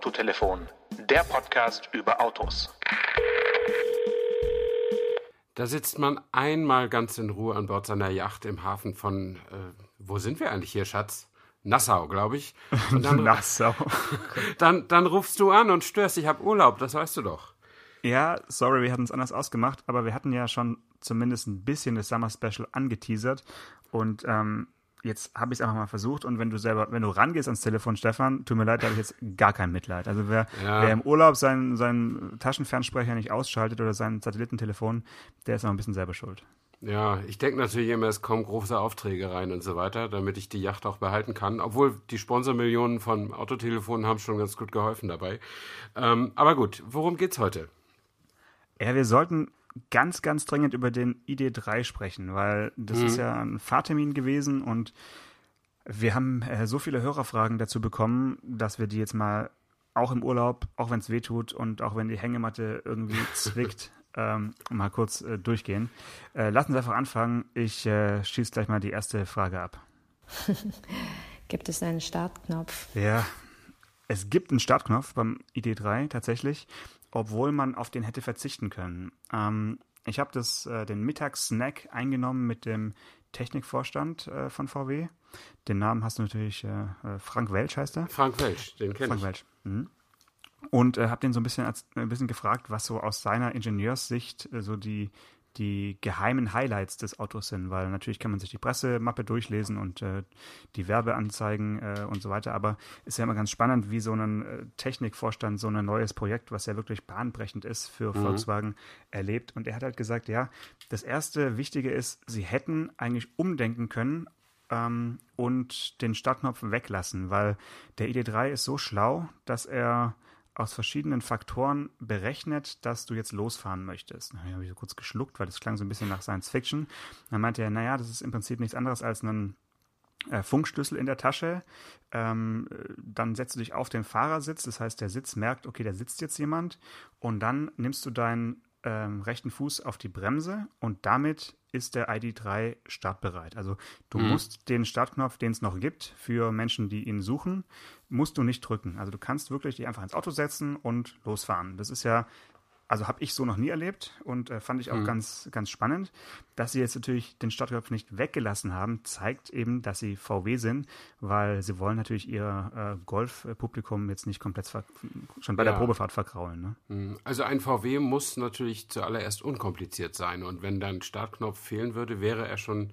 Autotelefon, der Podcast über Autos. Da sitzt man einmal ganz in Ruhe an Bord seiner Yacht im Hafen von, äh, wo sind wir eigentlich hier, Schatz? Nassau, glaube ich. Und dann, Nassau. dann, dann rufst du an und störst, ich habe Urlaub, das weißt du doch. Ja, sorry, wir hatten es anders ausgemacht, aber wir hatten ja schon zumindest ein bisschen das Summer Special angeteasert und ähm, jetzt habe ich es einfach mal versucht und wenn du selber, wenn du rangehst ans Telefon, Stefan, tut mir leid, da habe ich jetzt gar kein Mitleid. Also wer, ja. wer im Urlaub seinen, seinen Taschenfernsprecher nicht ausschaltet oder sein Satellitentelefon, der ist noch ein bisschen selber schuld. Ja, ich denke natürlich immer, es kommen große Aufträge rein und so weiter, damit ich die Yacht auch behalten kann. Obwohl die Sponsormillionen von Autotelefonen haben schon ganz gut geholfen dabei. Ähm, aber gut, worum geht's heute? Ja, wir sollten ganz, ganz dringend über den ID3 sprechen, weil das mhm. ist ja ein Fahrtermin gewesen und wir haben äh, so viele Hörerfragen dazu bekommen, dass wir die jetzt mal auch im Urlaub, auch wenn es weh tut und auch wenn die Hängematte irgendwie zwickt, ähm, mal kurz äh, durchgehen. Äh, lassen Sie einfach anfangen. Ich äh, schieße gleich mal die erste Frage ab. gibt es einen Startknopf? Ja, es gibt einen Startknopf beim ID3 tatsächlich obwohl man auf den hätte verzichten können. Ähm, ich habe äh, den Mittagssnack eingenommen mit dem Technikvorstand äh, von VW. Den Namen hast du natürlich, äh, äh, Frank Welsch heißt er. Frank Welsch, den kenne ich. Frank Welsch. Mhm. Und äh, habe den so ein bisschen, als, ein bisschen gefragt, was so aus seiner Ingenieurssicht äh, so die, die geheimen Highlights des Autos sind, weil natürlich kann man sich die Pressemappe durchlesen und äh, die Werbeanzeigen äh, und so weiter, aber ist ja immer ganz spannend, wie so ein äh, Technikvorstand so ein neues Projekt, was ja wirklich bahnbrechend ist für mhm. Volkswagen, erlebt. Und er hat halt gesagt, ja, das erste Wichtige ist, sie hätten eigentlich umdenken können ähm, und den Startknopf weglassen, weil der ID3 ist so schlau, dass er aus verschiedenen Faktoren berechnet, dass du jetzt losfahren möchtest. Da habe ich so kurz geschluckt, weil das klang so ein bisschen nach Science Fiction. Dann meinte er, naja, das ist im Prinzip nichts anderes als ein äh, Funkschlüssel in der Tasche. Ähm, dann setzt du dich auf den Fahrersitz, das heißt, der Sitz merkt, okay, da sitzt jetzt jemand. Und dann nimmst du deinen ähm, rechten Fuß auf die Bremse und damit ist der ID3 startbereit. Also du mhm. musst den Startknopf, den es noch gibt, für Menschen, die ihn suchen, musst du nicht drücken. Also du kannst wirklich dich einfach ins Auto setzen und losfahren. Das ist ja also habe ich so noch nie erlebt und äh, fand ich auch mhm. ganz, ganz spannend. Dass sie jetzt natürlich den Startknopf nicht weggelassen haben, zeigt eben, dass sie VW sind, weil sie wollen natürlich ihr äh, Golf-Publikum jetzt nicht komplett schon bei ja. der Probefahrt verkraulen. Ne? Mhm. Also ein VW muss natürlich zuallererst unkompliziert sein und wenn dann Startknopf fehlen würde, wäre er schon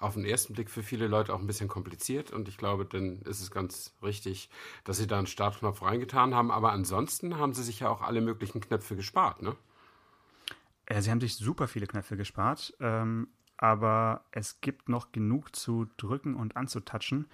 auf den ersten Blick für viele Leute auch ein bisschen kompliziert und ich glaube, dann ist es ganz richtig, dass sie da einen Startknopf reingetan haben. Aber ansonsten haben sie sich ja auch alle möglichen Knöpfe gespart, ne? Sie haben sich super viele Knöpfe gespart, ähm, aber es gibt noch genug zu drücken und anzutatschen.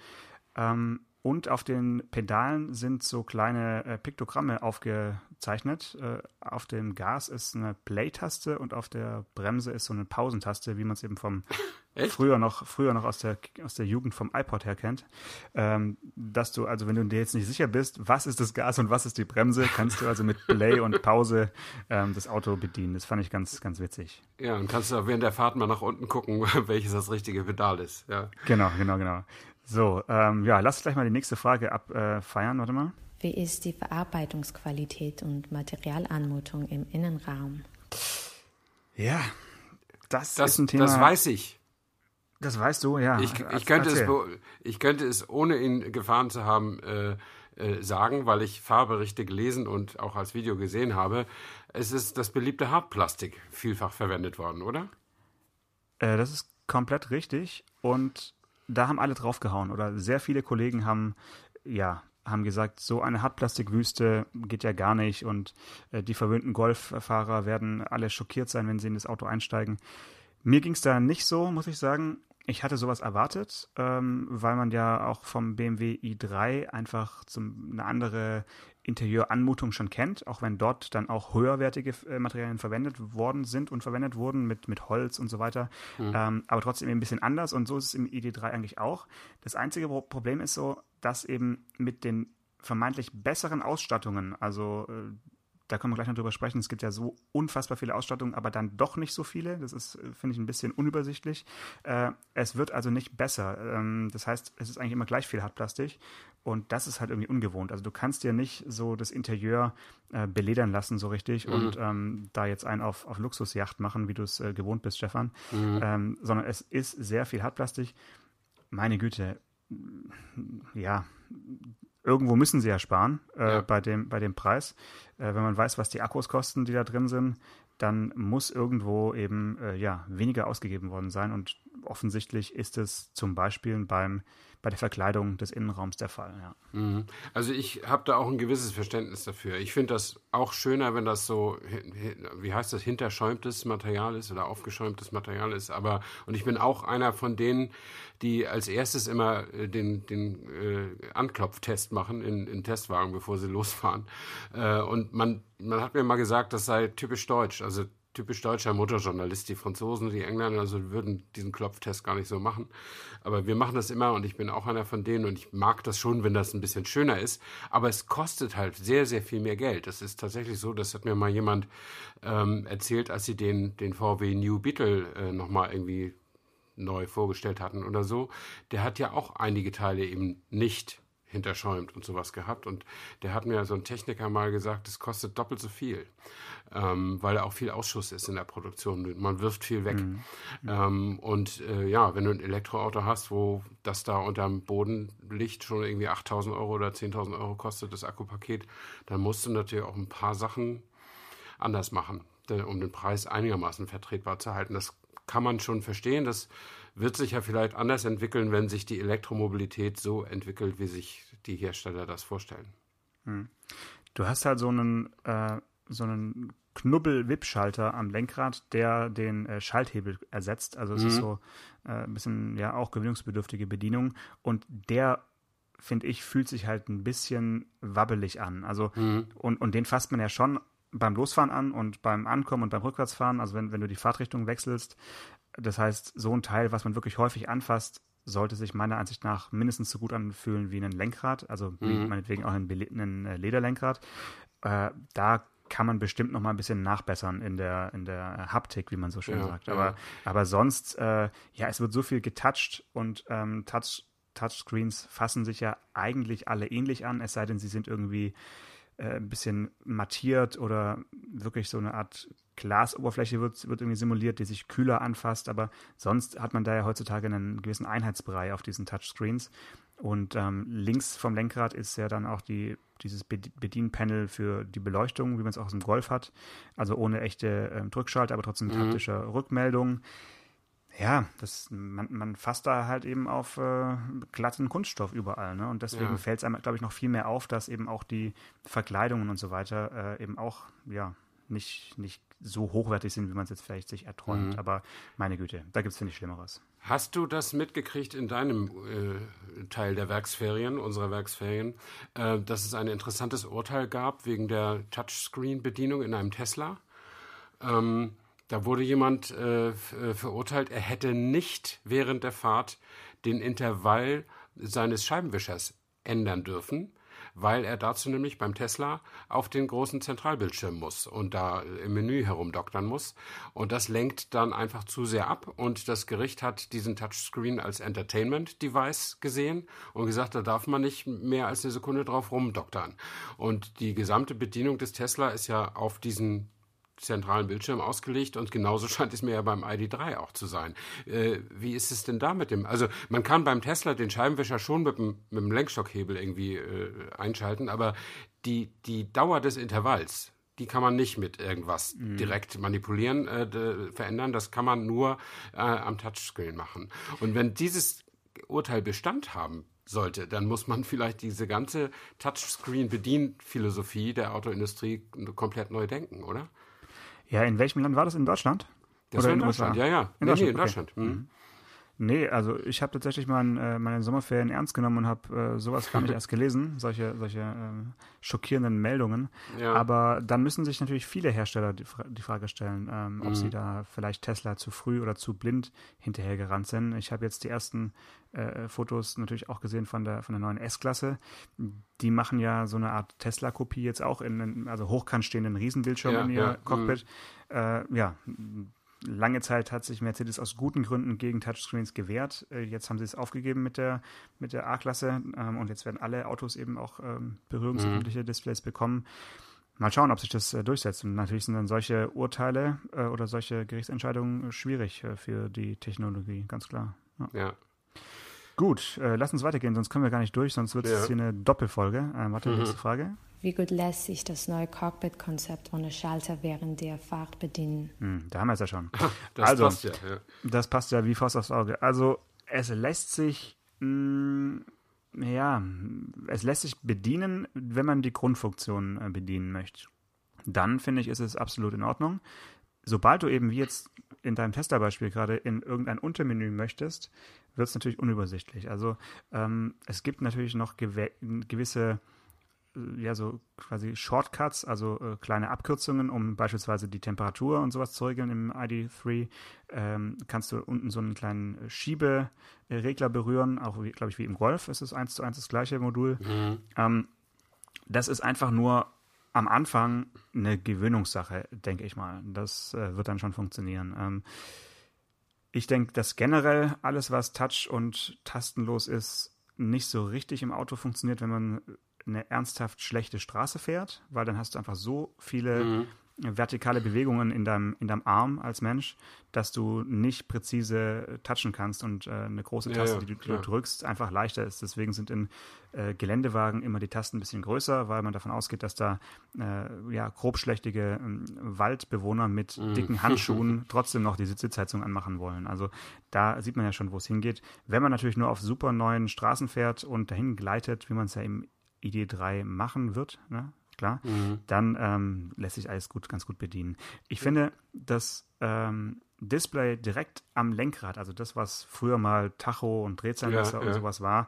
Ähm, und auf den Pedalen sind so kleine äh, Piktogramme aufgezeichnet. Äh, auf dem Gas ist eine Play-Taste und auf der Bremse ist so eine Pausentaste, wie man es eben vom früher noch, früher noch aus der, aus der Jugend vom iPod her kennt. Ähm, dass du, also wenn du dir jetzt nicht sicher bist, was ist das Gas und was ist die Bremse, kannst du also mit Play und Pause ähm, das Auto bedienen. Das fand ich ganz, ganz witzig. Ja, und kannst du auch während der Fahrt mal nach unten gucken, welches das richtige Pedal ist. Ja. Genau, genau, genau. So, ähm, ja, lass gleich mal die nächste Frage abfeiern. Äh, Warte mal. Wie ist die Verarbeitungsqualität und Materialanmutung im Innenraum? Ja, das, das ist ein Thema. Das weiß ich. Das weißt du, ja. Ich, ich, könnte, es, ich könnte es, ohne ihn gefahren zu haben, äh, äh, sagen, weil ich Fahrberichte gelesen und auch als Video gesehen habe. Es ist das beliebte Hartplastik vielfach verwendet worden, oder? Äh, das ist komplett richtig. Und da haben alle draufgehauen oder sehr viele Kollegen haben, ja, haben gesagt, so eine Hartplastikwüste geht ja gar nicht und äh, die verwöhnten Golffahrer werden alle schockiert sein, wenn sie in das Auto einsteigen. Mir ging es da nicht so, muss ich sagen. Ich hatte sowas erwartet, ähm, weil man ja auch vom BMW i3 einfach zum, eine andere Interieuranmutung schon kennt, auch wenn dort dann auch höherwertige äh, Materialien verwendet worden sind und verwendet wurden mit, mit Holz und so weiter. Mhm. Ähm, aber trotzdem eben ein bisschen anders und so ist es im ID3 eigentlich auch. Das einzige Problem ist so, dass eben mit den vermeintlich besseren Ausstattungen, also äh, da können wir gleich noch drüber sprechen. Es gibt ja so unfassbar viele Ausstattungen, aber dann doch nicht so viele. Das ist, finde ich, ein bisschen unübersichtlich. Äh, es wird also nicht besser. Ähm, das heißt, es ist eigentlich immer gleich viel Hartplastik und das ist halt irgendwie ungewohnt. Also du kannst dir nicht so das Interieur äh, beledern lassen so richtig mhm. und ähm, da jetzt einen auf, auf Luxusjacht machen, wie du es äh, gewohnt bist, Stefan, mhm. ähm, sondern es ist sehr viel Hartplastik. Meine Güte, ja, irgendwo müssen sie ja sparen äh, ja. Bei, dem, bei dem Preis. Äh, wenn man weiß, was die Akkus kosten, die da drin sind, dann muss irgendwo eben äh, ja, weniger ausgegeben worden sein. Und offensichtlich ist es zum Beispiel beim bei der Verkleidung des Innenraums der Fall. Ja. Mhm. Also ich habe da auch ein gewisses Verständnis dafür. Ich finde das auch schöner, wenn das so, wie heißt das, hinterschäumtes Material ist oder aufgeschäumtes Material ist. Aber und ich bin auch einer von denen, die als erstes immer äh, den, den äh, Anklopftest machen in, in Testwagen, bevor sie losfahren. Äh, und man, man hat mir mal gesagt, das sei typisch deutsch. Also typisch deutscher Motorjournalist. Die Franzosen, die Engländer also würden diesen Klopftest gar nicht so machen. Aber wir machen das immer und ich bin auch einer von denen und ich mag das schon, wenn das ein bisschen schöner ist. Aber es kostet halt sehr, sehr viel mehr Geld. Das ist tatsächlich so, das hat mir mal jemand ähm, erzählt, als sie den, den VW New Beetle äh, nochmal irgendwie neu vorgestellt hatten oder so. Der hat ja auch einige Teile eben nicht hinterschäumt und sowas gehabt. Und der hat mir so ein Techniker mal gesagt, es kostet doppelt so viel, ähm, weil auch viel Ausschuss ist in der Produktion. Man wirft viel weg. Mhm. Ähm, und äh, ja, wenn du ein Elektroauto hast, wo das da unterm Boden liegt, schon irgendwie 8000 Euro oder 10.000 Euro kostet das Akkupaket, dann musst du natürlich auch ein paar Sachen anders machen, um den Preis einigermaßen vertretbar zu halten. Das kann man schon verstehen. Das wird sich ja vielleicht anders entwickeln, wenn sich die Elektromobilität so entwickelt, wie sich die Hersteller das vorstellen. Hm. Du hast halt so einen, äh, so einen Knubbel-Wip-Schalter am Lenkrad, der den äh, Schalthebel ersetzt. Also es mhm. ist so äh, ein bisschen ja auch gewöhnungsbedürftige Bedienung. Und der, finde ich, fühlt sich halt ein bisschen wabbelig an. Also mhm. und, und den fasst man ja schon beim Losfahren an und beim Ankommen und beim Rückwärtsfahren, also wenn, wenn du die Fahrtrichtung wechselst, das heißt, so ein Teil, was man wirklich häufig anfasst, sollte sich meiner Ansicht nach mindestens so gut anfühlen wie ein Lenkrad, also mhm. meinetwegen auch ein, ein äh, Lederlenkrad. Äh, da kann man bestimmt noch mal ein bisschen nachbessern in der, in der Haptik, wie man so schön ja, sagt. Aber, ja. aber sonst, äh, ja, es wird so viel getouched und ähm, Touch, Touchscreens fassen sich ja eigentlich alle ähnlich an, es sei denn, sie sind irgendwie äh, ein bisschen mattiert oder wirklich so eine Art Glasoberfläche wird, wird irgendwie simuliert, die sich kühler anfasst, aber sonst hat man da ja heutzutage einen gewissen Einheitsbrei auf diesen Touchscreens. Und ähm, links vom Lenkrad ist ja dann auch die, dieses Bedienpanel für die Beleuchtung, wie man es auch aus dem Golf hat. Also ohne echte ähm, Drückschalter, aber trotzdem mhm. haptischer Rückmeldung. Ja, das, man, man fasst da halt eben auf äh, glatten Kunststoff überall. Ne? Und deswegen ja. fällt es einem, glaube ich, noch viel mehr auf, dass eben auch die Verkleidungen und so weiter äh, eben auch, ja, nicht, nicht so hochwertig sind, wie man es jetzt vielleicht sich erträumt. Mhm. Aber meine Güte, da gibt es, finde ich, Schlimmeres. Hast du das mitgekriegt in deinem äh, Teil der Werksferien, unserer Werksferien, äh, dass es ein interessantes Urteil gab wegen der Touchscreen-Bedienung in einem Tesla? Ähm, da wurde jemand äh, äh verurteilt, er hätte nicht während der Fahrt den Intervall seines Scheibenwischers ändern dürfen weil er dazu nämlich beim Tesla auf den großen Zentralbildschirm muss und da im Menü herumdoktern muss. Und das lenkt dann einfach zu sehr ab. Und das Gericht hat diesen Touchscreen als Entertainment-Device gesehen und gesagt, da darf man nicht mehr als eine Sekunde drauf rumdoktern. Und die gesamte Bedienung des Tesla ist ja auf diesen zentralen Bildschirm ausgelegt und genauso scheint es mir ja beim ID3 auch zu sein. Äh, wie ist es denn da mit dem? Also man kann beim Tesla den Scheibenwischer schon mit dem, mit dem Lenkstockhebel irgendwie äh, einschalten, aber die, die Dauer des Intervalls, die kann man nicht mit irgendwas mhm. direkt manipulieren, äh, verändern. Das kann man nur äh, am Touchscreen machen. Und wenn dieses Urteil Bestand haben sollte, dann muss man vielleicht diese ganze Touchscreen-Bedienphilosophie der Autoindustrie komplett neu denken, oder? Ja, in welchem Land war das? In Deutschland? Das Oder war in, in Deutschland, USA? ja, ja. In, nee, Deutschland? Nee, in okay. Deutschland. Mhm. Nee, also ich habe tatsächlich mein, äh, meine Sommerferien ernst genommen und habe äh, sowas gar nicht erst gelesen, solche, solche äh, schockierenden Meldungen. Ja. Aber dann müssen sich natürlich viele Hersteller die, die Frage stellen, ähm, ob Mhm. sie da vielleicht Tesla zu früh oder zu blind hinterhergerannt sind. Ich habe jetzt die ersten äh, Fotos natürlich auch gesehen von der, von der neuen S-Klasse. Die machen ja so eine Art Tesla-Kopie jetzt auch in einen, also hochkant stehenden Riesenbildschirm Ja, in ihr ja, mhm. Cockpit. Äh, ja, lange Zeit hat sich Mercedes aus guten Gründen gegen Touchscreens gewehrt. Äh, Jetzt haben sie es aufgegeben mit der, mit der A-Klasse ähm, und jetzt werden alle Autos eben auch ähm, berührungsempfindliche Displays bekommen. Mal schauen, ob sich das äh, durchsetzt. Und natürlich sind dann solche Urteile äh, oder solche Gerichtsentscheidungen äh, schwierig äh, für die Technologie, ganz klar. Ja. Ja. Gut, äh, lass uns weitergehen, sonst kommen wir gar nicht durch, sonst wird es Ja. hier eine Doppelfolge. Äh, warte, Mhm. nächste Frage. Wie gut lässt sich das neue Cockpit-Konzept ohne Schalter während der Fahrt bedienen? Hm, da haben wir es ja schon. Das Also- passt ja. ja. Das passt ja wie Faust aufs Auge. Also es lässt sich, mh, ja, es lässt sich bedienen, wenn man die Grundfunktion äh, bedienen möchte. Dann finde ich, ist es absolut in Ordnung. Sobald du eben wie jetzt in deinem Testerbeispiel gerade in irgendein Untermenü möchtest, wird es natürlich unübersichtlich. Also ähm, es gibt natürlich noch gewe gewisse äh, ja, so quasi Shortcuts, also äh, kleine Abkürzungen, um beispielsweise die Temperatur und sowas zu regeln im ID3. Ähm, kannst du unten so einen kleinen Schieberegler berühren, auch glaube ich wie im Golf ist es eins zu eins das gleiche Modul. Ähm, das ist einfach nur am Anfang eine Gewöhnungssache, denke ich mal. Das äh, wird dann schon funktionieren. Ähm, ich denke, dass generell alles, was Touch und tastenlos ist, nicht so richtig im Auto funktioniert, wenn man eine ernsthaft schlechte Straße fährt, weil dann hast du einfach so viele vertikale Bewegungen in deinem, in deinem Arm als Mensch, dass du nicht präzise touchen kannst und äh, eine große Ja, Taste, ja, die du, klar. drückst, einfach leichter ist. Deswegen sind in äh, Geländewagen immer die Tasten ein bisschen größer, weil man davon ausgeht, dass da äh, ja, grobschlächtige ähm, Waldbewohner mit Mhm. dicken Handschuhen trotzdem noch die Sitzheizung anmachen wollen. Also da sieht man ja schon, wo es hingeht. Wenn man natürlich nur auf super neuen Straßen fährt und dahin gleitet, wie man es ja im ID3 machen wird, ne? Klar, dann ähm, lässt sich alles gut, ganz gut bedienen. Ich finde, das ähm, Display direkt am Lenkrad, also das, was früher mal Tacho und Drehzahlmesser Ja, und ja. sowas war,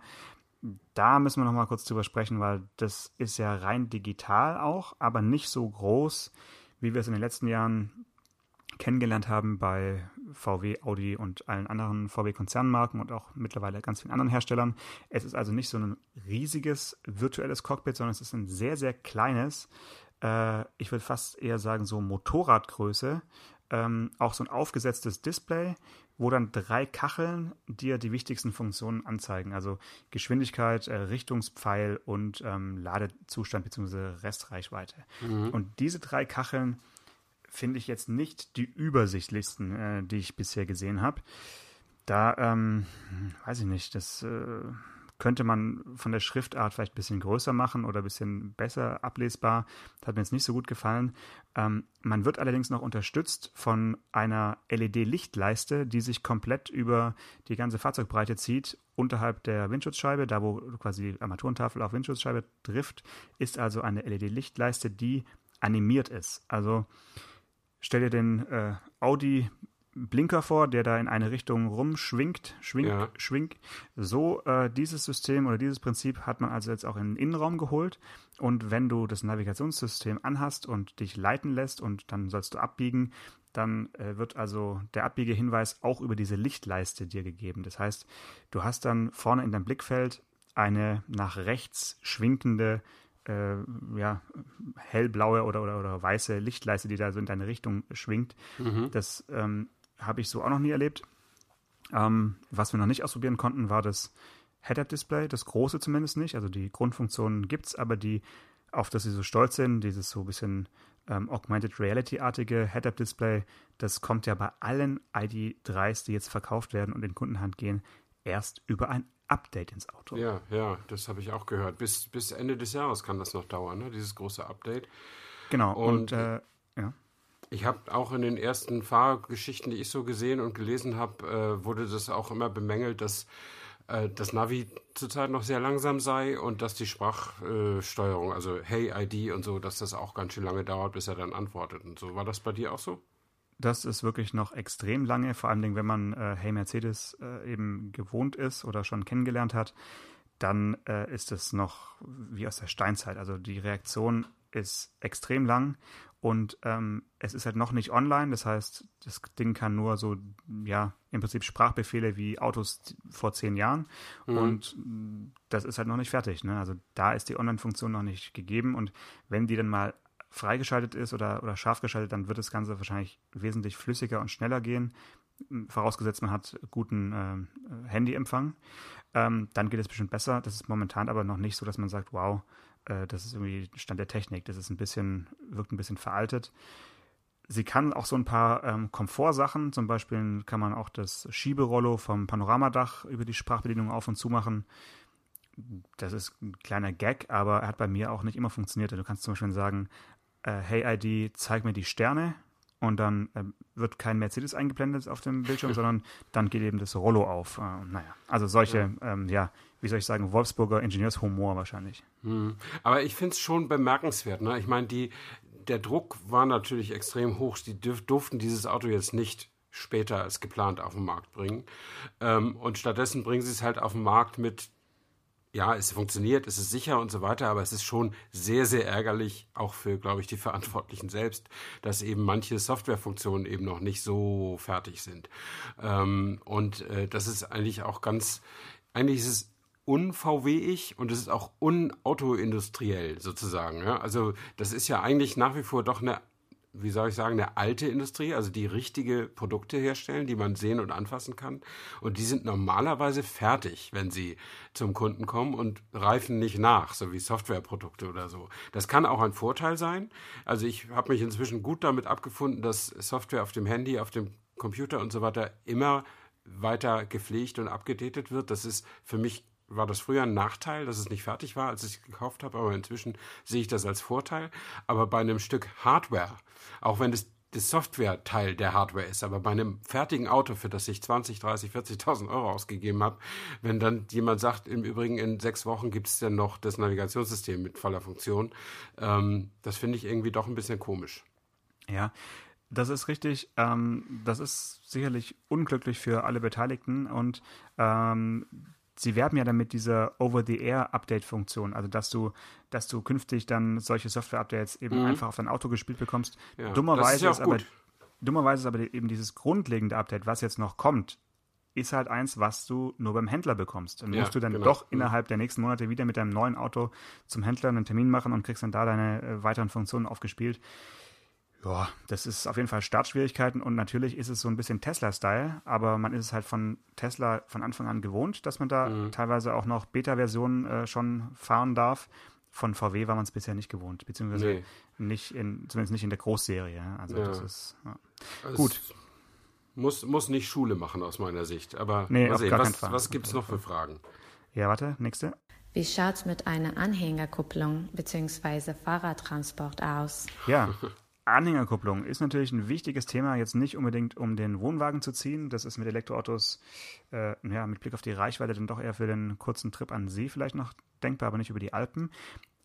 da müssen wir noch mal kurz drüber sprechen, weil das ist ja rein digital auch, aber nicht so groß, wie wir es in den letzten Jahren kennengelernt haben bei VW, Audi und allen anderen VW-Konzernmarken und auch mittlerweile ganz vielen anderen Herstellern. Es ist also nicht so ein riesiges virtuelles Cockpit, sondern es ist ein sehr, sehr kleines, äh, ich würde fast eher sagen so Motorradgröße, ähm, auch so ein aufgesetztes Display, wo dann drei Kacheln dir die wichtigsten Funktionen anzeigen. Also Geschwindigkeit, äh, Richtungspfeil und ähm, Ladezustand bzw. Restreichweite. Und diese drei Kacheln finde ich jetzt nicht die übersichtlichsten, äh, die ich bisher gesehen habe. Da, ähm, weiß ich nicht, das äh, könnte man von der Schriftart vielleicht ein bisschen größer machen oder ein bisschen besser ablesbar. Das hat mir jetzt nicht so gut gefallen. Ähm, man wird allerdings noch unterstützt von einer LED-Lichtleiste, die sich komplett über die ganze Fahrzeugbreite zieht, unterhalb der Windschutzscheibe, da wo quasi die Armaturentafel auf Windschutzscheibe trifft, ist also eine LED-Lichtleiste, die animiert ist. Also stell dir den äh, Audi Blinker vor, der da in eine Richtung rumschwingt, schwingt, Ja. schwingt. So äh, dieses System oder dieses Prinzip hat man also jetzt auch in den Innenraum geholt. Und wenn du das Navigationssystem anhast und dich leiten lässt und dann sollst du abbiegen, dann äh, wird also der Abbiegehinweis auch über diese Lichtleiste dir gegeben. Das heißt, du hast dann vorne in deinem Blickfeld eine nach rechts schwinkende äh, ja, hellblaue oder, oder, oder weiße Lichtleiste, die da so in deine Richtung schwingt. Das ähm, habe ich so auch noch nie erlebt. Ähm, was wir noch nicht ausprobieren konnten, war das Head-Up-Display, das große zumindest nicht. Also die Grundfunktionen gibt es, aber die, auf das sie so stolz sind, dieses so ein bisschen ähm, Augmented Reality-artige Head-Up-Display, das kommt ja bei allen ID3s, die jetzt verkauft werden und in Kundenhand gehen, erst über ein Update ins Auto. Ja, ja, das habe ich auch gehört. Bis, bis Ende des Jahres kann das noch dauern, ne? dieses große Update. Genau. Und, Und- äh, ja. Ich habe auch in den ersten Fahrgeschichten, die ich so gesehen und gelesen habe, äh, wurde das auch immer bemängelt, dass äh, das Navi zurzeit noch sehr langsam sei und dass die Sprachsteuerung, also Hey ID und so, dass das auch ganz schön lange dauert, bis er dann antwortet und so. War das bei dir auch so? Das ist wirklich noch extrem lange, vor allem wenn man äh, Hey Mercedes äh, eben gewohnt ist oder schon kennengelernt hat, dann äh, ist es noch wie aus der Steinzeit. Also die Reaktion ist extrem lang und ähm, es ist halt noch nicht online. Das heißt, das Ding kann nur so, ja, im Prinzip Sprachbefehle wie Autos vor zehn Jahren. Mhm. Und das ist halt noch nicht fertig. Ne? Also da ist die Online-Funktion noch nicht gegeben. Und wenn die dann mal freigeschaltet ist oder, oder scharf geschaltet, dann wird das Ganze wahrscheinlich wesentlich flüssiger und schneller gehen. Vorausgesetzt, man hat guten äh, Handyempfang. Ähm, dann geht es bestimmt besser. Das ist momentan aber noch nicht so, dass man sagt, wow, äh, das ist irgendwie Stand der Technik. Das ist ein bisschen, wirkt ein bisschen veraltet. Sie kann auch so ein paar ähm, Komfortsachen, zum Beispiel kann man auch das Schieberollo vom Panoramadach über die Sprachbedienung auf und zu machen. Das ist ein kleiner Gag, aber er hat bei mir auch nicht immer funktioniert. Du kannst zum Beispiel sagen, äh, hey ID, zeig mir die Sterne und dann äh, wird kein Mercedes eingeblendet auf dem Bildschirm, sondern dann geht eben das Rollo auf. Äh, naja, also solche, ja. Ähm, ja, wie soll ich sagen, Wolfsburger Ingenieurshumor wahrscheinlich. Hm. Aber ich finde es schon bemerkenswert. Ne? Ich meine, die, der Druck war natürlich extrem hoch. Die durften dieses Auto jetzt nicht später als geplant auf den Markt bringen. Ähm, und stattdessen bringen sie es halt auf den Markt mit, ja, es funktioniert, es ist sicher und so weiter, aber es ist schon sehr, sehr ärgerlich, auch für, glaube ich, die Verantwortlichen selbst, dass eben manche Softwarefunktionen eben noch nicht so fertig sind. Ähm, und äh, das ist eigentlich auch ganz, eigentlich ist es un-VW-ig und es ist auch unautoindustriell sozusagen. Ja? Also das ist ja eigentlich nach wie vor doch eine, wie soll ich sagen, eine alte Industrie, also die richtige Produkte herstellen, die man sehen und anfassen kann. Und die sind normalerweise fertig, wenn sie zum Kunden kommen und reifen nicht nach, so wie Softwareprodukte oder so. Das kann auch ein Vorteil sein. Also ich habe mich inzwischen gut damit abgefunden, dass Software auf dem Handy, auf dem Computer und so weiter immer weiter gepflegt und abgedatet wird. Das ist für mich war das früher ein Nachteil, dass es nicht fertig war, als ich es gekauft habe, aber inzwischen sehe ich das als Vorteil. Aber bei einem Stück Hardware, auch wenn es das Software-Teil der Hardware ist, aber bei einem fertigen Auto, für das ich 20, 30, 40.000 Euro ausgegeben habe, wenn dann jemand sagt, im Übrigen in sechs Wochen gibt es dann noch das Navigationssystem mit voller Funktion, ähm, das finde ich irgendwie doch ein bisschen komisch. Ja, das ist richtig. Ähm, das ist sicherlich unglücklich für alle Beteiligten und ähm, sie werben ja dann mit dieser Over-the-Air-Update-Funktion, also dass du, dass du künftig dann solche Software-Updates eben mhm. einfach auf dein Auto gespielt bekommst. Ja, dummerweise ist, ja ist aber dummerweise ist aber eben dieses grundlegende Update, was jetzt noch kommt, ist halt eins, was du nur beim Händler bekommst. Dann ja, musst du dann genau. doch mhm. innerhalb der nächsten Monate wieder mit deinem neuen Auto zum Händler einen Termin machen und kriegst dann da deine äh, weiteren Funktionen aufgespielt. Ja, das ist auf jeden Fall Startschwierigkeiten und natürlich ist es so ein bisschen Tesla-Style, aber man ist es halt von Tesla von Anfang an gewohnt, dass man da mhm. teilweise auch noch Beta-Versionen äh, schon fahren darf. Von VW war man es bisher nicht gewohnt, beziehungsweise nee. nicht in, zumindest nicht in der Großserie. Also ja. das ist ja. also gut. Muss, muss nicht Schule machen aus meiner Sicht, aber nee, mal sehen, was, was gibt es noch für Fragen? Ja, warte, nächste. Wie schaut es mit einer Anhängerkupplung bzw. Fahrradtransport aus? Ja, Anhängerkupplung ist natürlich ein wichtiges Thema, jetzt nicht unbedingt um den Wohnwagen zu ziehen. Das ist mit Elektroautos, äh, ja, mit Blick auf die Reichweite dann doch eher für den kurzen Trip an See vielleicht noch denkbar, aber nicht über die Alpen.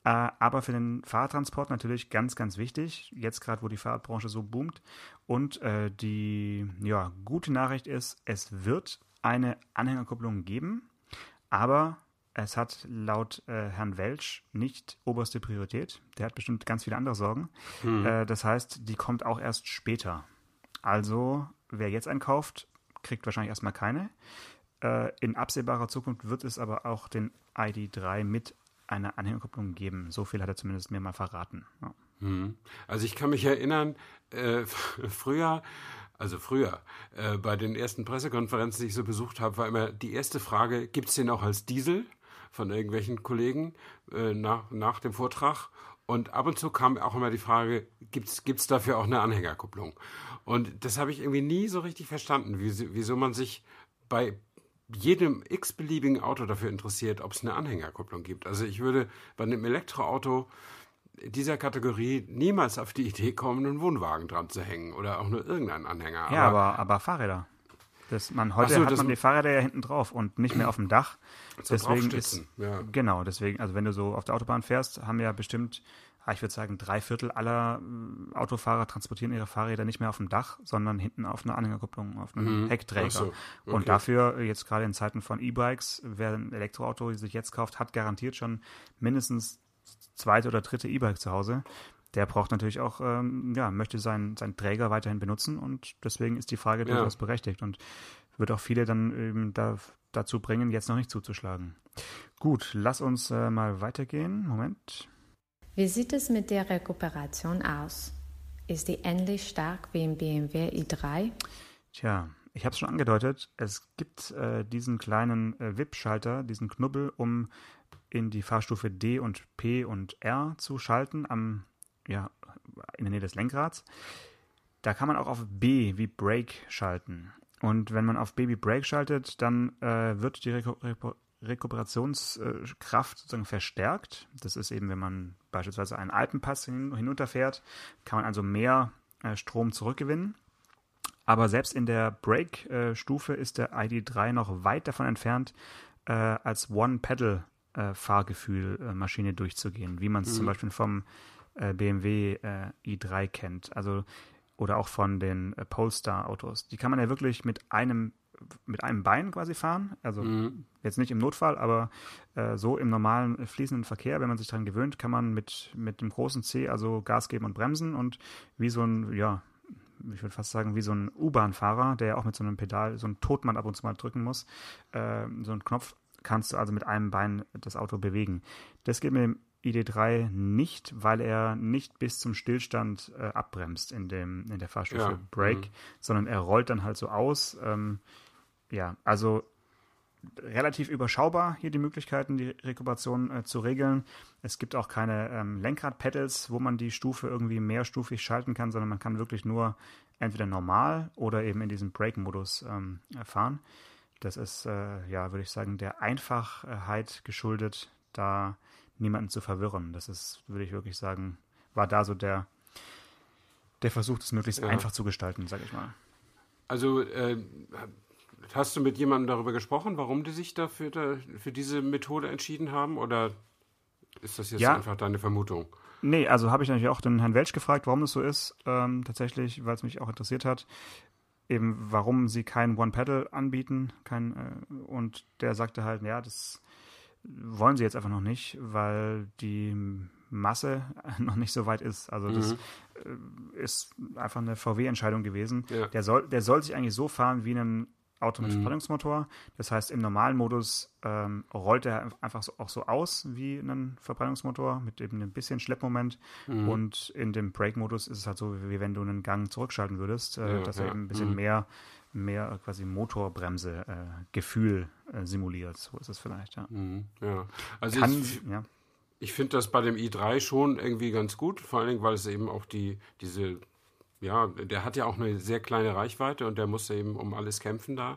Äh, aber für den Fahrradtransport natürlich ganz, ganz wichtig, jetzt gerade, wo die Fahrradbranche so boomt. Und äh, die ja, gute Nachricht ist, es wird eine Anhängerkupplung geben, aber es hat laut äh, Herrn Welsch nicht oberste Priorität. Der hat bestimmt ganz viele andere Sorgen. Hm. Äh, das heißt, die kommt auch erst später. Also, wer jetzt einkauft, kriegt wahrscheinlich erstmal keine. Äh, in absehbarer Zukunft wird es aber auch den ID3 mit einer Anhängerkupplung geben. So viel hat er zumindest mir mal verraten. Ja. Hm. Also ich kann mich erinnern, äh, früher also früher, äh, bei den ersten Pressekonferenzen, die ich so besucht habe, war immer die erste Frage, gibt es den auch als Diesel? Von irgendwelchen Kollegen äh, nach, nach dem Vortrag. Und ab und zu kam auch immer die Frage, gibt es dafür auch eine Anhängerkupplung? Und das habe ich irgendwie nie so richtig verstanden, wie, wieso man sich bei jedem x-beliebigen Auto dafür interessiert, ob es eine Anhängerkupplung gibt. Also ich würde bei einem Elektroauto dieser Kategorie niemals auf die Idee kommen, einen Wohnwagen dran zu hängen oder auch nur irgendeinen Anhänger. Ja, aber, aber, aber Fahrräder. Das, man, heute so, hat man die Fahrräder ja hinten drauf und nicht mehr auf dem Dach. Deswegen ist, ja. Genau, deswegen, also wenn du so auf der Autobahn fährst, haben ja bestimmt, ich würde sagen, drei Viertel aller äh, Autofahrer transportieren ihre Fahrräder nicht mehr auf dem Dach, sondern hinten auf einer Anhängerkupplung, auf einem mhm. Heckträger. So. Okay. Und dafür, jetzt gerade in Zeiten von E-Bikes, wer ein Elektroauto sich jetzt kauft, hat garantiert schon mindestens zweite oder dritte E-Bike zu Hause. Der braucht natürlich auch, ähm, ja, möchte seinen, seinen Träger weiterhin benutzen und deswegen ist die Frage ja. durchaus berechtigt und wird auch viele dann eben da, dazu bringen, jetzt noch nicht zuzuschlagen. Gut, lass uns äh, mal weitergehen. Moment. Wie sieht es mit der Rekuperation aus? Ist die ähnlich stark wie im BMW i3? Tja, ich habe es schon angedeutet. Es gibt äh, diesen kleinen äh, WIP-Schalter, diesen Knubbel, um in die Fahrstufe D und P und R zu schalten, am, ja, in der Nähe des Lenkrads. Da kann man auch auf B wie Brake schalten. Und wenn man auf Baby Brake schaltet, dann äh, wird die Reku Reku Rekuperationskraft sozusagen verstärkt. Das ist eben, wenn man beispielsweise einen Alpenpass hin hinunterfährt, kann man also mehr äh, Strom zurückgewinnen. Aber selbst in der Brake-Stufe ist der ID3 noch weit davon entfernt, äh, als One-Pedal-Fahrgefühl-Maschine äh, durchzugehen, wie man es mhm. zum Beispiel vom äh, BMW äh, i3 kennt. Also oder auch von den äh, Polestar-Autos. Die kann man ja wirklich mit einem mit einem Bein quasi fahren. Also mhm. jetzt nicht im Notfall, aber äh, so im normalen äh, fließenden Verkehr, wenn man sich daran gewöhnt, kann man mit, mit dem großen C also Gas geben und bremsen und wie so ein, ja, ich würde fast sagen, wie so ein U-Bahn-Fahrer, der auch mit so einem Pedal, so ein Totmann ab und zu mal drücken muss, äh, so einen Knopf kannst du also mit einem Bein das Auto bewegen. Das geht mit dem ID3 nicht, weil er nicht bis zum Stillstand äh, abbremst in, dem, in der Fahrstufe ja. Brake, mhm. sondern er rollt dann halt so aus. Ähm, ja, also relativ überschaubar hier die Möglichkeiten, die Rekuperation äh, zu regeln. Es gibt auch keine ähm, Lenkrad-Pedals, wo man die Stufe irgendwie mehrstufig schalten kann, sondern man kann wirklich nur entweder normal oder eben in diesem Brake-Modus ähm, fahren. Das ist, äh, ja, würde ich sagen, der Einfachheit geschuldet, da niemanden zu verwirren. Das ist, würde ich wirklich sagen, war da so der, der Versuch, das möglichst ja. einfach zu gestalten, sage ich mal. Also äh, Hast du mit jemandem darüber gesprochen, warum die sich dafür da, für diese Methode entschieden haben? Oder ist das jetzt ja. einfach deine Vermutung? Nee, also habe ich natürlich auch den Herrn Welsch gefragt, warum das so ist. Ähm, tatsächlich, weil es mich auch interessiert hat. Eben, warum sie kein One-Pedal anbieten. Kein, äh, und der sagte halt, ja, das wollen sie jetzt einfach noch nicht, weil die Masse noch nicht so weit ist. Also das mhm. Äh, ist einfach eine VW-Entscheidung gewesen. Ja. Der, soll, der soll sich eigentlich so fahren wie ein Auto mit mhm. Verbrennungsmotor. Das heißt, im normalen Modus ähm, rollt er einfach so, auch so aus wie ein Verbrennungsmotor mit eben ein bisschen Schleppmoment. Mhm. Und in dem Brake-Modus ist es halt so, wie wenn du einen Gang zurückschalten würdest, äh, ja, dass ja. er eben ein bisschen mhm. mehr, mehr quasi Motorbremse-Gefühl äh, äh, simuliert. So ist es vielleicht, ja. Mhm. ja. Also Kann, ich, ja. ich finde das bei dem i3 schon irgendwie ganz gut, vor allen Dingen, weil es eben auch die, diese ja, der hat ja auch eine sehr kleine Reichweite und der muss eben um alles kämpfen da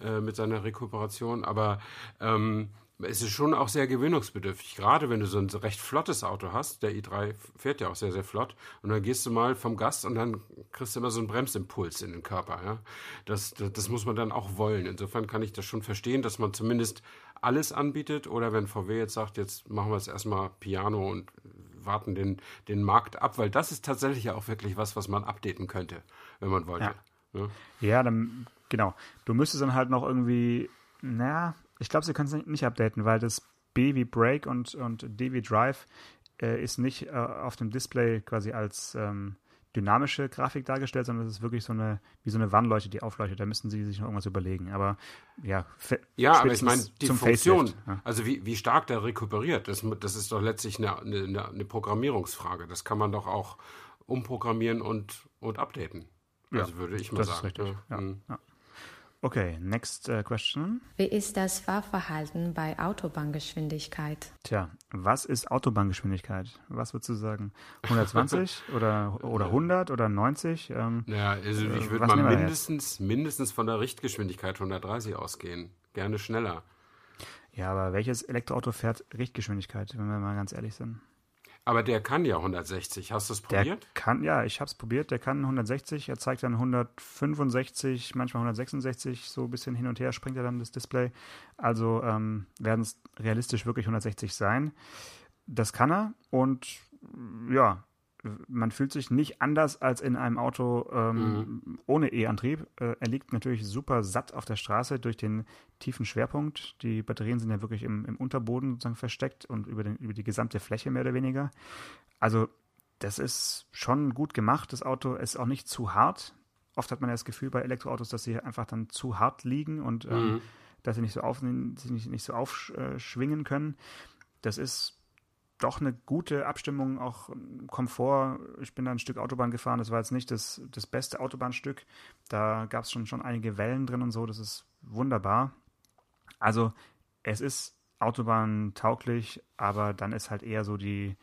äh, mit seiner Rekuperation. Aber ähm, es ist schon auch sehr gewöhnungsbedürftig. Gerade wenn du so ein recht flottes Auto hast, der i3 fährt ja auch sehr, sehr flott, und dann gehst du mal vom Gast und dann kriegst du immer so einen Bremsimpuls in den Körper. Ja? Das, das, das muss man dann auch wollen. Insofern kann ich das schon verstehen, dass man zumindest alles anbietet oder wenn VW jetzt sagt, jetzt machen wir es erstmal Piano und warten den, den Markt ab, weil das ist tatsächlich ja auch wirklich was, was man updaten könnte, wenn man wollte. Ja, ja? ja dann, genau. Du müsstest dann halt noch irgendwie, naja, ich glaube, sie können es nicht updaten, weil das B wie Break und, und D wie Drive äh, ist nicht äh, auf dem Display quasi als ähm, dynamische Grafik dargestellt, sondern es ist wirklich so eine, wie so eine Warnleuchte, die aufleuchtet. Da müssten sie sich noch irgendwas überlegen. Aber ja, ja aber ich meine, die Funktion, ja. also wie, wie stark der rekuperiert, das, das ist doch letztlich eine, eine, eine Programmierungsfrage. Das kann man doch auch umprogrammieren und, und updaten. Also ja, würde ich mal das sagen. Ist richtig. Ja. Mhm. Ja. Okay, next uh, question. Wie ist das Fahrverhalten bei Autobahngeschwindigkeit? Tja, was ist Autobahngeschwindigkeit? Was würdest du sagen? 120 oder, oder 100 oder 90? Ähm, ja, also ich äh, würde mal mindestens, mindestens von der Richtgeschwindigkeit 130 ausgehen. Gerne schneller. Ja, aber welches Elektroauto fährt Richtgeschwindigkeit, wenn wir mal ganz ehrlich sind? Aber der kann ja 160. Hast du es probiert? Der kann, ja, ich habe es probiert. Der kann 160. Er zeigt dann 165, manchmal 166. So ein bisschen hin und her springt er dann das Display. Also ähm, werden es realistisch wirklich 160 sein. Das kann er und ja, man fühlt sich nicht anders als in einem Auto ähm, mhm. ohne E-Antrieb. Äh, er liegt natürlich super satt auf der Straße durch den tiefen Schwerpunkt. Die Batterien sind ja wirklich im, im Unterboden sozusagen versteckt und über, den, über die gesamte Fläche mehr oder weniger. Also das ist schon gut gemacht. Das Auto ist auch nicht zu hart. Oft hat man ja das Gefühl bei Elektroautos, dass sie einfach dann zu hart liegen und ähm, mhm. dass sie nicht so, auf, nicht, nicht so aufschwingen können. Das ist doch eine gute Abstimmung, auch Komfort. Ich bin da ein Stück Autobahn gefahren, das war jetzt nicht das, das beste Autobahnstück. Da gab es schon, schon einige Wellen drin und so, das ist wunderbar. Also es ist Autobahn-tauglich, aber dann ist halt eher so die,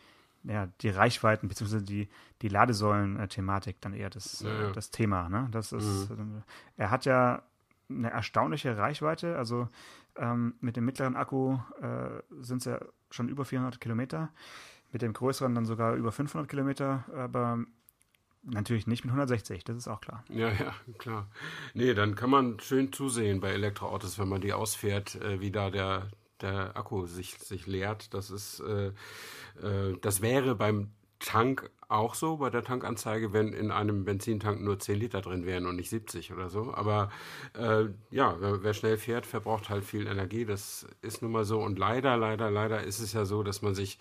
ja, die Reichweiten bzw. die, die Ladesäulen-Thematik dann eher das, ja, ja. das Thema. Ne? Das ist, mhm. Er hat ja eine erstaunliche Reichweite, also ähm, mit dem mittleren Akku äh, sind es ja schon über 400 Kilometer, mit dem größeren dann sogar über 500 Kilometer, aber natürlich nicht mit 160, das ist auch klar. Ja, ja, klar. Nee, dann kann man schön zusehen bei Elektroautos, wenn man die ausfährt, äh, wie da der, der Akku sich, sich leert. Das ist, äh, äh, das wäre beim Tank auch so bei der Tankanzeige, wenn in einem Benzintank nur 10 Liter drin wären und nicht 70 oder so. Aber äh, ja, wer, wer, schnell fährt, verbraucht halt viel Energie. Das ist nun mal so. Und leider, leider, leider ist es ja so, dass man sich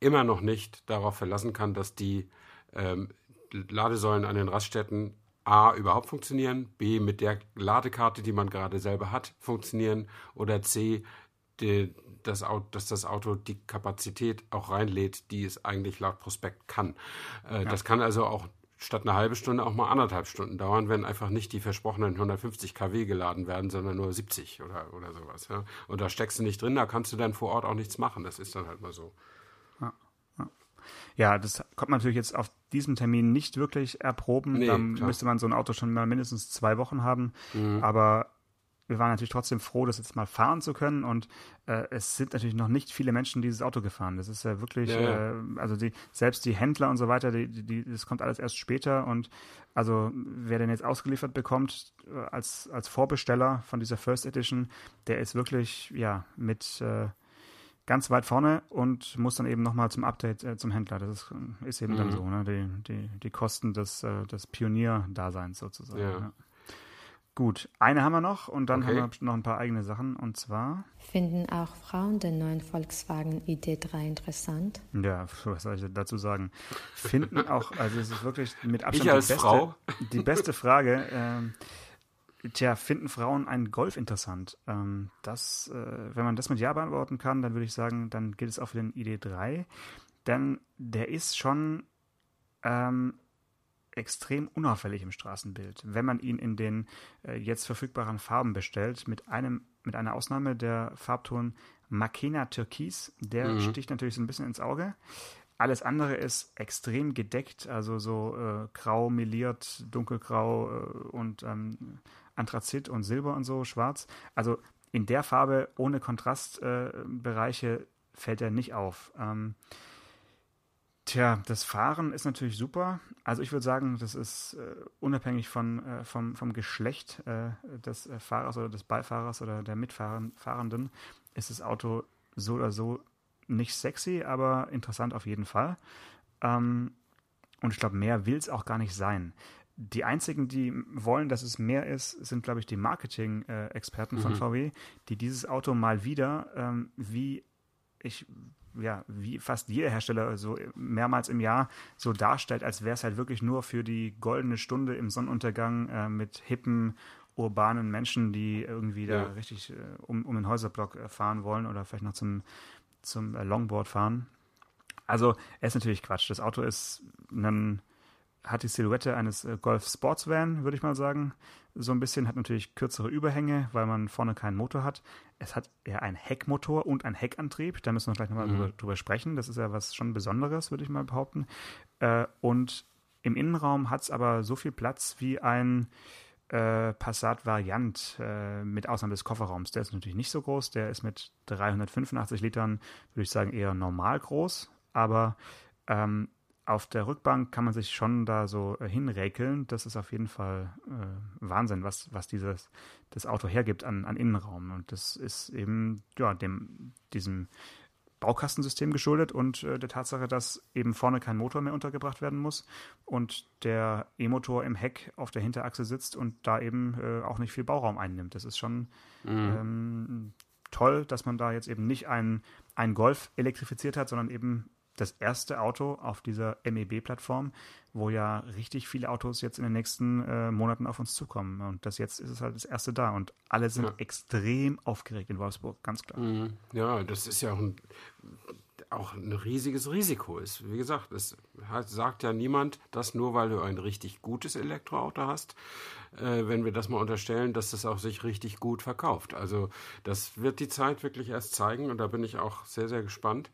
immer noch nicht darauf verlassen kann, dass die ähm, Ladesäulen an den Raststätten A überhaupt funktionieren, B mit der Ladekarte, die man gerade selber hat, funktionieren oder C die, das Auto, dass das Auto die Kapazität auch reinlädt, die es eigentlich laut Prospekt kann. Äh, ja. Das kann also auch statt eine halbe Stunde auch mal anderthalb Stunden dauern, wenn einfach nicht die versprochenen 150 kW geladen werden, sondern nur 70 oder, oder sowas. Ja. Und da steckst du nicht drin, da kannst du dann vor Ort auch nichts machen. Das ist dann halt mal so. Ja, ja. ja das kommt man natürlich jetzt auf diesem Termin nicht wirklich erproben. Nee, da müsste man so ein Auto schon mal mindestens zwei Wochen haben. Mhm. Aber wir waren natürlich trotzdem froh, das jetzt mal fahren zu können. Und äh, es sind natürlich noch nicht viele Menschen dieses Auto gefahren. Das ist ja wirklich, ja, ja. Äh, also die, selbst die Händler und so weiter, die, die, das kommt alles erst später. Und also wer den jetzt ausgeliefert bekommt äh, als, als Vorbesteller von dieser First Edition, der ist wirklich ja mit äh, ganz weit vorne und muss dann eben nochmal zum Update äh, zum Händler. Das ist, ist eben mhm. dann so, ne? die, die, die Kosten des, äh, des Pionier-Daseins sozusagen. Ja. ja. Gut, eine haben wir noch und dann okay. haben wir noch ein paar eigene Sachen und zwar. Finden auch Frauen den neuen Volkswagen ID3 interessant? Ja, was soll ich dazu sagen? Finden auch, also es ist wirklich mit Abstand ich als die, beste, Frau? die beste Frage. Ähm, tja, finden Frauen einen Golf interessant? Ähm, das, äh, wenn man das mit Ja beantworten kann, dann würde ich sagen, dann gilt es auch für den ID3. Denn der ist schon ähm, extrem unauffällig im Straßenbild, wenn man ihn in den äh, jetzt verfügbaren Farben bestellt, mit einem mit einer Ausnahme der Farbton Makena Türkis, der mhm. sticht natürlich so ein bisschen ins Auge. Alles andere ist extrem gedeckt, also so äh, grau meliert, dunkelgrau äh, und ähm, Anthrazit und Silber und so, schwarz. Also in der Farbe ohne Kontrastbereiche äh, fällt er nicht auf. Ähm, Tja, das Fahren ist natürlich super. Also ich würde sagen, das ist äh, unabhängig von, äh, vom, vom Geschlecht äh, des äh, Fahrers oder des Beifahrers oder der Mitfahrenden, ist das Auto so oder so nicht sexy, aber interessant auf jeden Fall. Ähm, und ich glaube, mehr will es auch gar nicht sein. Die einzigen, die wollen, dass es mehr ist, sind, glaube ich, die Marketing-Experten äh, von mhm. VW, die dieses Auto mal wieder, ähm, wie ich ja, wie fast jeder Hersteller so mehrmals im Jahr so darstellt, als wäre es halt wirklich nur für die goldene Stunde im Sonnenuntergang äh, mit hippen, urbanen Menschen, die irgendwie ja. da richtig äh, um, um den Häuserblock äh, fahren wollen oder vielleicht noch zum, zum äh, Longboard fahren. Also, er ist natürlich Quatsch. Das Auto ist ein hat die Silhouette eines äh, Golf Sportsvan, würde ich mal sagen. So ein bisschen, hat natürlich kürzere Überhänge, weil man vorne keinen Motor hat. Es hat eher einen Heckmotor und einen Heckantrieb. Da müssen wir gleich nochmal mhm. drüber, drüber, sprechen. Das ist ja was schon Besonderes, würde ich mal behaupten. Äh, und im Innenraum hat es aber so viel Platz wie ein äh, Passat Variant äh, mit Ausnahme des Kofferraums. Der ist natürlich nicht so groß. Der ist mit 385 Litern, würde ich sagen, eher normal groß. Aber ähm, auf der Rückbank kann man sich schon da so äh, hinräkeln. Das ist auf jeden Fall äh, Wahnsinn, was, was dieses das Auto hergibt an, an Innenraum. Und das ist eben ja dem diesem Baukastensystem geschuldet und äh, der Tatsache, dass eben vorne kein Motor mehr untergebracht werden muss und der E-Motor im Heck auf der Hinterachse sitzt und da eben äh, auch nicht viel Bauraum einnimmt. Das ist schon mhm. ähm, toll, dass man da jetzt eben nicht einen, einen Golf elektrifiziert hat, sondern eben das erste Auto auf dieser MEB-Plattform, wo ja richtig viele Autos jetzt in den nächsten äh, Monaten auf uns zukommen. Und das jetzt ist es halt das erste da. Und alle sind ja. extrem aufgeregt in Wolfsburg, ganz klar. Mhm. Ja, das ist ja auch ein, auch ein riesiges Risiko. Ist, wie gesagt, es sagt ja niemand, dass nur weil du ein richtig gutes Elektroauto hast, äh, wenn wir das mal unterstellen, dass das auch sich richtig gut verkauft. Also das wird die Zeit wirklich erst zeigen und da bin ich auch sehr, sehr gespannt.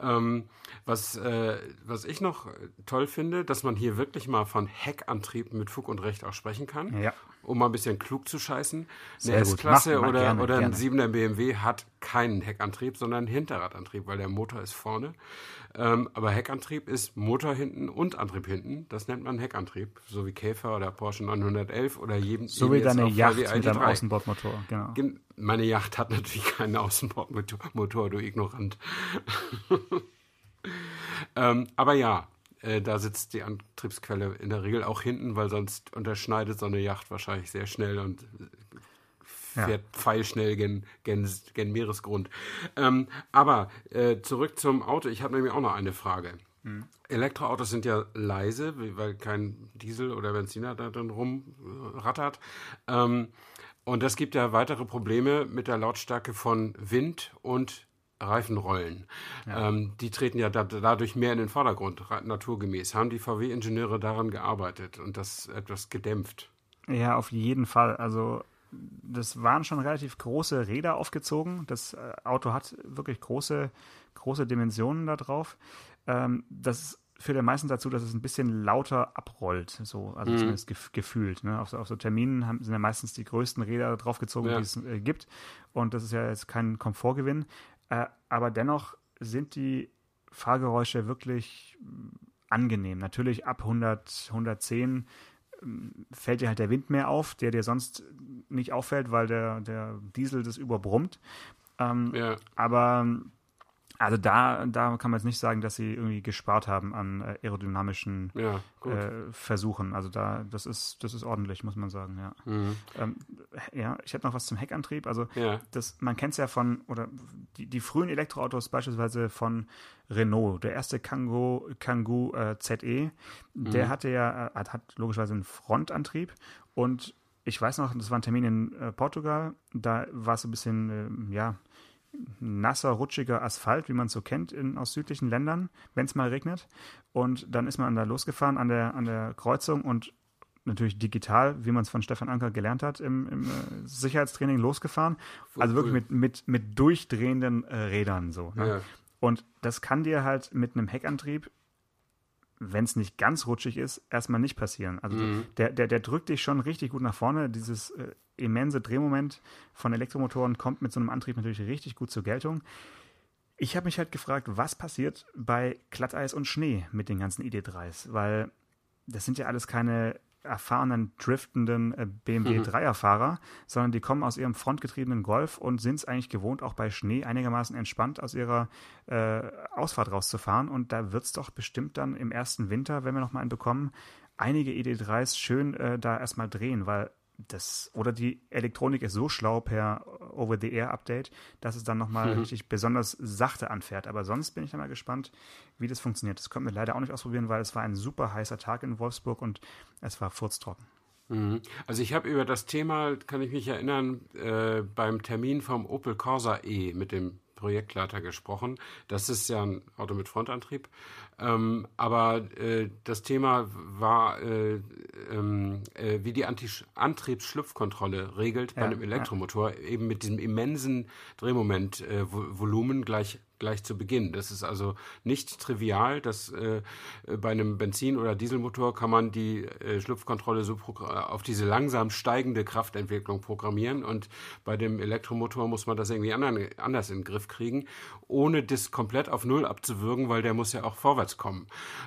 Ähm, was, äh, was ich noch toll finde, dass man hier wirklich mal von Heckantrieb mit Fug und Recht auch sprechen kann. Ja. Um mal ein bisschen klug zu scheißen. Eine S-Klasse oder, gerne, oder ein 7er BMW hat keinen Heckantrieb, sondern einen Hinterradantrieb, weil der Motor ist vorne. Ähm, aber Heckantrieb ist Motor hinten und Antrieb hinten. Das nennt man Heckantrieb. So wie Käfer oder Porsche 911 oder jedem. So wie deine Yacht mit einem Außenbordmotor, genau. Meine Yacht hat natürlich keinen Außenbordmotor, du Ignorant. ähm, aber ja, äh, da sitzt die Antriebsquelle in der Regel auch hinten, weil sonst unterschneidet so eine Yacht wahrscheinlich sehr schnell und fährt ja. pfeilschnell gen, gen, gen Meeresgrund. Ähm, aber äh, zurück zum Auto. Ich habe nämlich auch noch eine Frage. Mhm. Elektroautos sind ja leise, weil kein Diesel oder Benziner da drin rumrattert. Ähm, und das gibt ja weitere Probleme mit der Lautstärke von Wind und Reifenrollen. Ja. Ähm, die treten ja da, dadurch mehr in den Vordergrund, naturgemäß. Haben die VW-Ingenieure daran gearbeitet und das etwas gedämpft? Ja, auf jeden Fall. Also das waren schon relativ große Räder aufgezogen. Das äh, Auto hat wirklich große, große Dimensionen da drauf. Ähm, das führt ja meistens dazu, dass es ein bisschen lauter abrollt, so, also mhm. zumindest gef gefühlt. Ne? Auf, auf, so Terminen haben, sind ja meistens die größten Räder draufgezogen, ja. die es äh, gibt. Und das ist ja jetzt kein Komfortgewinn. Äh, aber dennoch sind die Fahrgeräusche wirklich angenehm. Natürlich ab 100, 110 fällt dir halt der Wind mehr auf, der dir sonst nicht auffällt, weil der, der Diesel das überbrummt. Ähm, ja. Aber also da, da kann man jetzt nicht sagen, dass sie irgendwie gespart haben an äh, aerodynamischen ja, äh, Versuchen. Also da, das ist, das ist ordentlich, muss man sagen, ja. Mhm. Ähm, ja, ich hätte noch was zum Heckantrieb. Also ja. das, man kennt es ja von, oder die, die frühen Elektroautos beispielsweise von Renault. Der erste Kangoo, Kangoo äh, ZE, mhm. der hatte ja, äh, hat, hat logischerweise einen Frontantrieb und ich weiß noch, das war ein Termin in äh, Portugal, da war es ein bisschen, äh, ja, nasser, rutschiger Asphalt, wie man es so kennt in, aus südlichen Ländern, wenn es mal regnet. Und dann ist man da losgefahren an der, an der Kreuzung und natürlich digital, wie man es von Stefan Anker gelernt hat, im, im äh, Sicherheitstraining losgefahren. Voll also wirklich mit, mit, mit durchdrehenden äh, Rädern so. Ne? Ja. Und das kann dir halt mit einem Heckantrieb wenn es nicht ganz rutschig ist, erstmal nicht passieren. Also mhm. der, der, der drückt dich schon richtig gut nach vorne. Dieses äh, immense Drehmoment von Elektromotoren kommt mit so einem Antrieb natürlich richtig gut zur Geltung. Ich habe mich halt gefragt, was passiert bei Glatteis und Schnee mit den ganzen ID3s, weil das sind ja alles keine erfahrenen, driftenden äh, BMW 3er-Fahrer, mhm. sondern die kommen aus ihrem frontgetriebenen Golf und sind es eigentlich gewohnt, auch bei Schnee einigermaßen entspannt aus ihrer äh, Ausfahrt rauszufahren. Und da wird es doch bestimmt dann im ersten Winter, wenn wir noch mal einen bekommen, einige ED3s schön äh, da erstmal drehen, weil das, oder die Elektronik ist so schlau per Over-the-Air-Update, dass es dann nochmal mhm. richtig besonders sachte anfährt. Aber sonst bin ich dann mal gespannt, wie das funktioniert. Das konnten wir leider auch nicht ausprobieren, weil es war ein super heißer Tag in Wolfsburg und es war furztrocken. Mhm. Also ich habe über das Thema, kann ich mich erinnern, äh, beim Termin vom Opel Corsa E mit dem Projektleiter gesprochen. Das ist ja ein Auto mit Frontantrieb. Ähm, aber äh, das Thema war, äh, ähm, äh, wie die Anti Antriebsschlupfkontrolle regelt ja, bei einem Elektromotor, ja. eben mit diesem immensen Drehmomentvolumen gleich gleich zu Beginn. Das ist also nicht trivial, dass äh, bei einem Benzin- oder Dieselmotor kann man die äh, Schlupfkontrolle so auf diese langsam steigende Kraftentwicklung programmieren und bei dem Elektromotor muss man das irgendwie anderen, anders in den Griff kriegen, ohne das komplett auf Null abzuwürgen, weil der muss ja auch vorwärts kommen.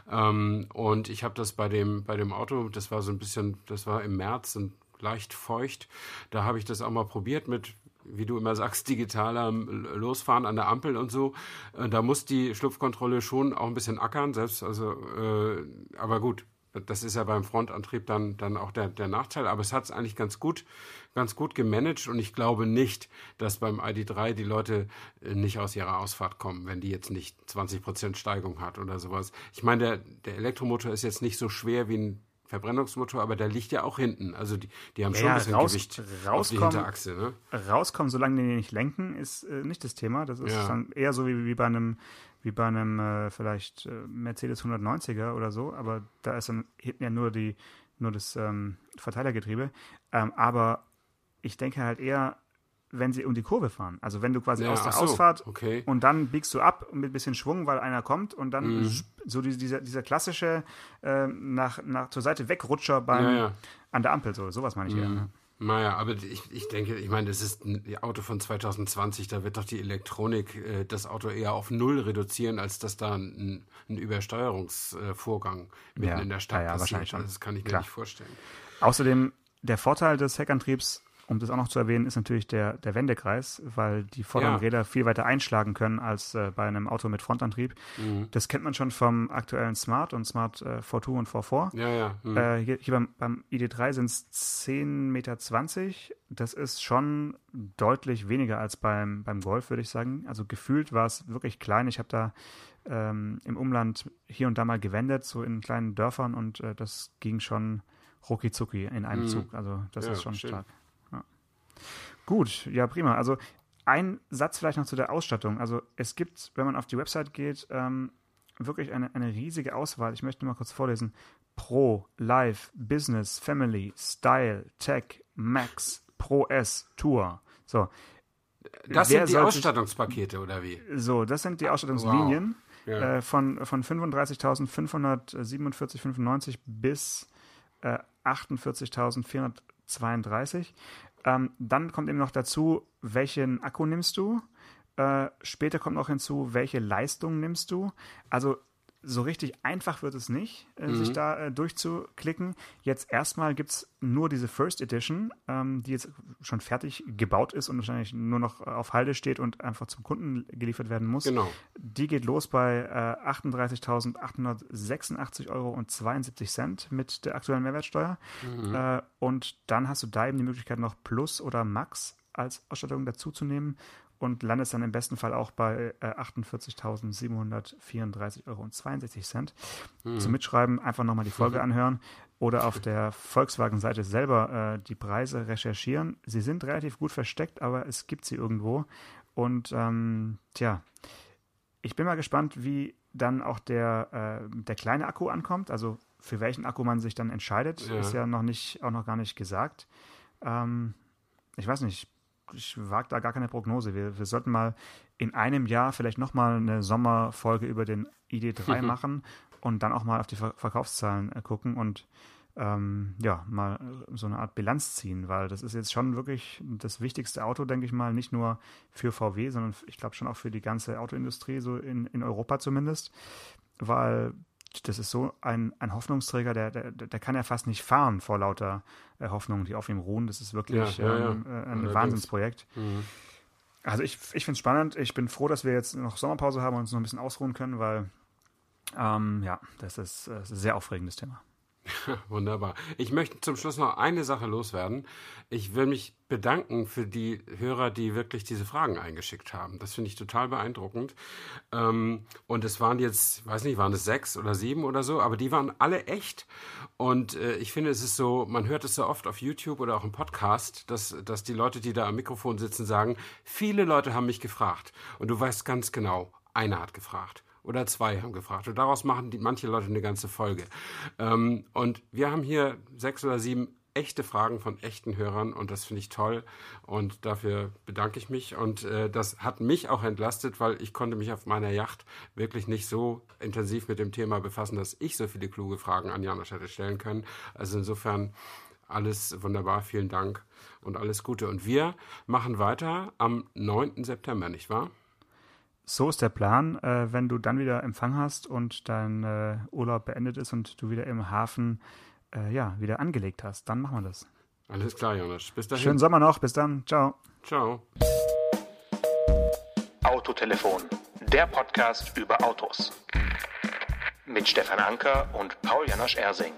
Ähm, und ich habe das bei dem, bei dem Auto, das war so ein bisschen, das war im März und leicht feucht, da habe ich das auch mal probiert mit wie du immer sagst, digitaler Losfahren an der Ampel und so. Äh, da muss die Schlupfkontrolle schon auch ein bisschen ackern, selbst, also, äh, aber gut, das ist ja beim Frontantrieb dann, dann auch der, der Nachteil. Aber es hat es eigentlich ganz gut, ganz gut gemanagt und ich glaube nicht, dass beim ID3 die Leute äh, nicht aus ihrer Ausfahrt kommen, wenn die jetzt nicht 20 Prozent Steigung hat oder sowas. Ich meine, der, der Elektromotor ist jetzt nicht so schwer wie ein Verbrennungsmotor, aber der liegt ja auch hinten. Also die, die haben schon ja, ein bisschen raus, Gewicht auf die Hinterachse. Ne? Rauskommen, solange die nicht lenken, ist äh, nicht das Thema. Das ist ja. dann eher so wie, wie bei einem wie bei einem äh, vielleicht äh, Mercedes 190er oder so, aber da ist dann hinten ja nur die nur das ähm, Verteilergetriebe. Ähm, aber ich denke halt eher, wenn sie um die Kurve fahren. Also wenn du quasi ja, aus der so, Ausfahrt okay. und dann biegst du ab mit ein bisschen Schwung, weil einer kommt und dann mhm. so dieser, dieser klassische äh, nach, nach zur Seite wegrutscher beim ja, ja. an der Ampel, so sowas meine ich mhm. eher. Ne? Naja, aber ich, ich denke, ich meine, das ist ein Auto von 2020, da wird doch die Elektronik äh, das Auto eher auf Null reduzieren, als dass da ein, ein Übersteuerungsvorgang mitten ja, in der Stadt ja, ja, passiert. Also das kann ich mir nicht vorstellen. Außerdem, der Vorteil des Heckantriebs um das auch noch zu erwähnen, ist natürlich der, der Wendekreis, weil die vorderen ja. Räder viel weiter einschlagen können als äh, bei einem Auto mit Frontantrieb. Mhm. Das kennt man schon vom aktuellen Smart und Smart äh, 4.2 und 4.4. Ja, ja. Mhm. Äh, hier, hier, beim, beim ID3 sind es 10,20 Meter. Das ist schon deutlich weniger als beim, beim Golf, würde ich sagen. Also gefühlt war es wirklich klein. Ich habe da ähm, im Umland hier und da mal gewendet, so in kleinen Dörfern und äh, das ging schon rucki zucki in einem mhm. Zug. Also das ja, ist schon schön. stark. Gut, ja, prima. Also ein Satz vielleicht noch zu der Ausstattung. Also es gibt, wenn man auf die Website geht, ähm, wirklich eine, eine riesige Auswahl. Ich möchte mal kurz vorlesen. Pro, Live, Business, Family, Style, Tech, Max, Pro S, Tour. So. Das Wer sind die Ausstattungspakete, oder wie? So, das sind die Ausstattungslinien wow. ja. äh, von, von 35.547,95 bis äh, 48.432. Ähm, dann kommt eben noch dazu, welchen Akku nimmst du. Äh, später kommt noch hinzu, welche Leistung nimmst du. Also so richtig einfach wird es nicht, äh, mhm. sich da äh, durchzuklicken. Jetzt erstmal gibt es nur diese First Edition, ähm, die jetzt schon fertig gebaut ist und wahrscheinlich nur noch auf Halde steht und einfach zum Kunden geliefert werden muss. Genau. Die geht los bei äh, 38.886 Euro und 72 Cent mit der aktuellen Mehrwertsteuer. Mhm. Äh, und dann hast du da eben die Möglichkeit noch Plus oder Max als Ausstattung dazuzunehmen und landest dann im besten Fall auch bei äh, 48.734,62 Euro. Mhm. Zum Mitschreiben einfach nochmal die Folge anhören oder auf der Volkswagen-Seite selber äh, die Preise recherchieren. Sie sind relativ gut versteckt, aber es gibt sie irgendwo. Und ähm, tja, ich bin mal gespannt, wie dann auch der, äh, der kleine Akku ankommt. Also für welchen Akku man sich dann entscheidet, ja. ist ja noch nicht, auch noch gar nicht gesagt. Ähm, ich weiß nicht, ich wage da gar keine Prognose. Wir, wir sollten mal in einem Jahr vielleicht nochmal eine Sommerfolge über den ID3 machen und dann auch mal auf die Ver Verkaufszahlen äh, gucken und ähm, ja, mal so eine Art Bilanz ziehen, weil das ist jetzt schon wirklich das wichtigste Auto, denke ich mal, nicht nur für VW, sondern ich glaube schon auch für die ganze Autoindustrie, so in, in Europa zumindest, weil das ist so ein, ein Hoffnungsträger, der, der, der kann ja fast nicht fahren vor lauter äh, Hoffnungen, die auf ihm ruhen. Das ist wirklich ja, ja, ähm, ja. Äh, ein Wahnsinnsprojekt. Mhm. Also ich, ich finde es spannend. Ich bin froh, dass wir jetzt noch Sommerpause haben und uns noch ein bisschen ausruhen können, weil ähm, ja, das ist, das ist ein sehr aufregendes Thema. Wunderbar. Ich möchte zum Schluss noch eine Sache loswerden. Ich will mich bedanken für die Hörer, die wirklich diese Fragen eingeschickt haben. Das finde ich total beeindruckend. Ähm, und es waren jetzt, weiß nicht, waren es sechs oder sieben oder so, aber die waren alle echt. Und äh, ich finde, es ist so, man hört es so oft auf YouTube oder auch im Podcast, dass, dass die Leute, die da am Mikrofon sitzen, sagen, viele Leute haben mich gefragt. Und du weißt ganz genau, einer hat gefragt oder zwei haben gefragt. Und daraus machen die, manche Leute eine ganze Folge. Ähm, und wir haben hier sechs oder sieben echte Fragen von echten Hörern und das finde ich toll und dafür bedanke ich mich und äh, das hat mich auch entlastet, weil ich konnte mich auf meiner Yacht wirklich nicht so intensiv mit dem Thema befassen, dass ich so viele kluge Fragen an Janosch hätte stellen können. Also insofern alles wunderbar, vielen Dank und alles Gute. Und wir machen weiter am 9. September, nicht wahr? So ist der Plan. Äh, wenn du dann wieder Empfang hast und dein äh, Urlaub beendet ist und du wieder im Hafen äh, ja, wieder angelegt hast, dann machen wir das. Alles klar, Jonas. Bis dahin. Schönen Sommer noch. Bis dann. Ciao. Ciao. Autotelefon, der Podcast über Autos. Mit Stefan Anker und Paul Janosch Ersing.